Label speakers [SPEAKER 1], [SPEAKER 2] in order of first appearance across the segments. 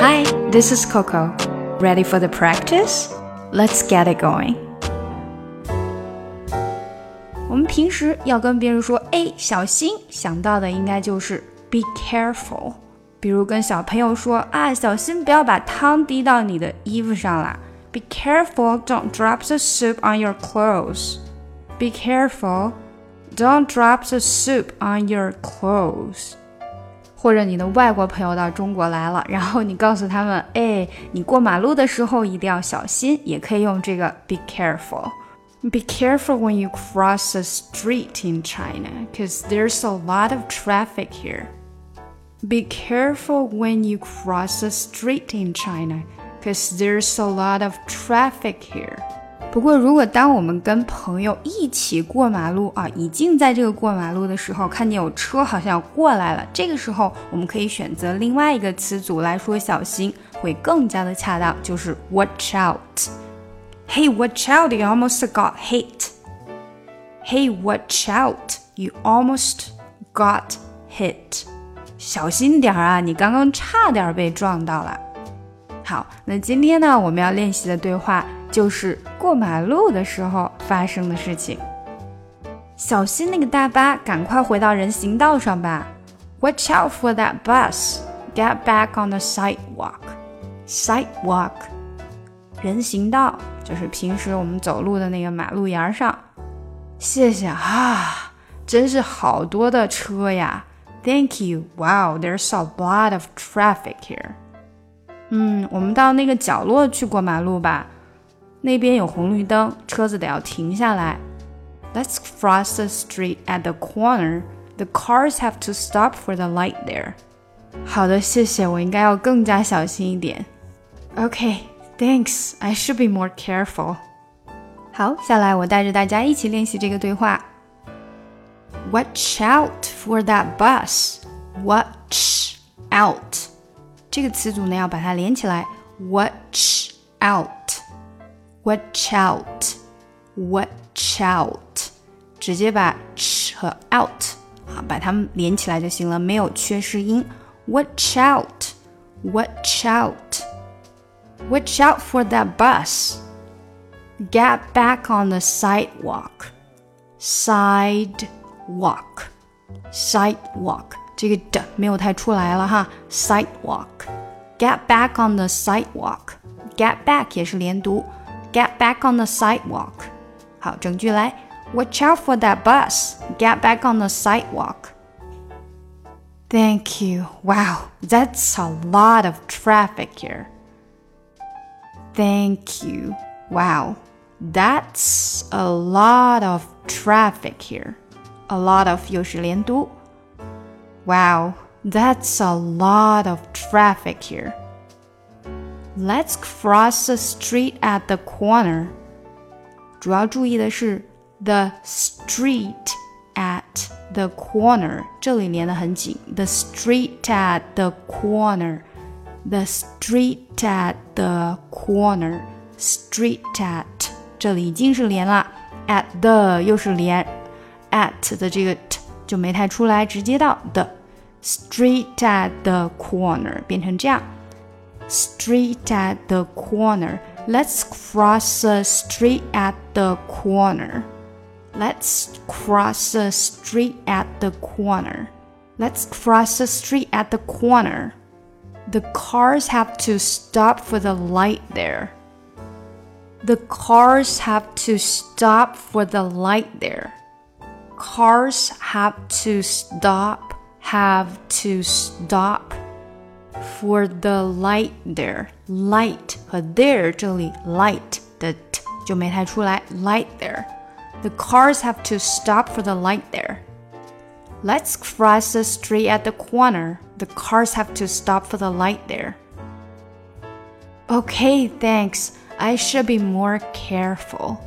[SPEAKER 1] Hi, this is Coco. Ready for the practice? Let's get it going. 我们平时要跟别人说“哎，小心”，想到的应该就是 “be careful”。比如跟小朋友说啊，小心不要把汤滴到你的衣服上啦。Be careful, don't drop the soup on your clothes. Be careful, don't drop the soup on your clothes. 或者你的外国朋友到中国来了，然后你告诉他们，哎，你过马路的时候一定要小心，也可以用这个 be careful。Be careful when you cross the street in China, because there's a lot of traffic here. Be careful when you cross the street in China, because there's a lot of traffic here. 不过，如果当我们跟朋友一起过马路啊，已经在这个过马路的时候，看见有车好像要过来了，这个时候我们可以选择另外一个词组来说小心，会更加的恰当，就是 watch out。Hey, watch out! You almost got hit. Hey, watch out! You almost got hit. 小心点啊，你刚刚差点被撞到了。好，那今天呢，我们要练习的对话就是过马路的时候发生的事情。小心那个大巴，赶快回到人行道上吧。Watch out for that bus. Get back on the sidewalk. Sidewalk，人行道就是平时我们走路的那个马路沿上。谢谢啊，真是好多的车呀。Thank you. Wow, there's a lot of traffic here. 嗯，我们到那个角落去过马路吧，那边有红绿灯，车子得要停下来。Let's cross the street at the corner. The cars have to stop for the light there. 好的，谢谢，我应该要更加小心一点。Okay, thanks. I should be more careful. 好，下来我带着大家一起练习这个对话。Watch out for that bus. Watch out. 这个词组呢要把它连起来，watch out，watch out，watch out，直接把 ch 和 out 啊把它们连起来就行了，没有缺失音。Watch out，watch out，watch out for that bus。Get back on the sidewalk. Sidewalk. Sidewalk. 这个的没有太出来了哈，sidewalk，get back on the sidewalk，get back 也是连读 ，get back on the sidewalk。好，整句来，Watch out for that bus. Get back on the sidewalk. Thank you. Wow, that's a lot of traffic here. Thank you. Wow, that's a lot of traffic here. A lot of 又是连读。Wow, that's a lot of traffic here. Let's cross the street at the corner. 主要注意的是 the street at the corner，这里连得很紧。The street at the corner, the street at the corner, street at 这里已经是连了，at the 又是连，at 的这个 t 就没太出来，直接到 the street at the corner 变成这样 ，street at the corner. Let's cross the street at the corner. Let's cross the street at the corner. Let's cross the street at the corner. The cars have to stop for the light there. The cars have to stop for the light there cars have to stop have to stop for the light there light 和 there 这里 light 的 t 就没太出来 light there the cars have to stop for the light there let's cross the street at the corner the cars have to stop for the light there okay thanks i should be more careful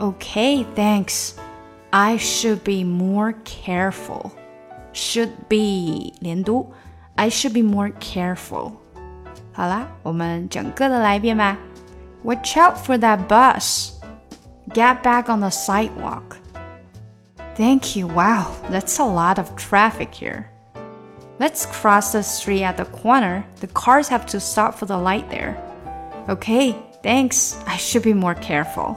[SPEAKER 1] okay thanks I should be more careful. Should be 连读 ，I should be more careful. 好啦，我们整个的来一遍吧。Watch out for that bus. Get back on the sidewalk. Thank you. Wow, that's a lot of traffic here. Let's cross the street at the corner. The cars have to stop for the light there. Okay, thanks. I should be more careful.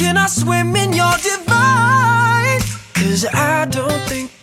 [SPEAKER 1] can I swim in your divine? Cause I don't think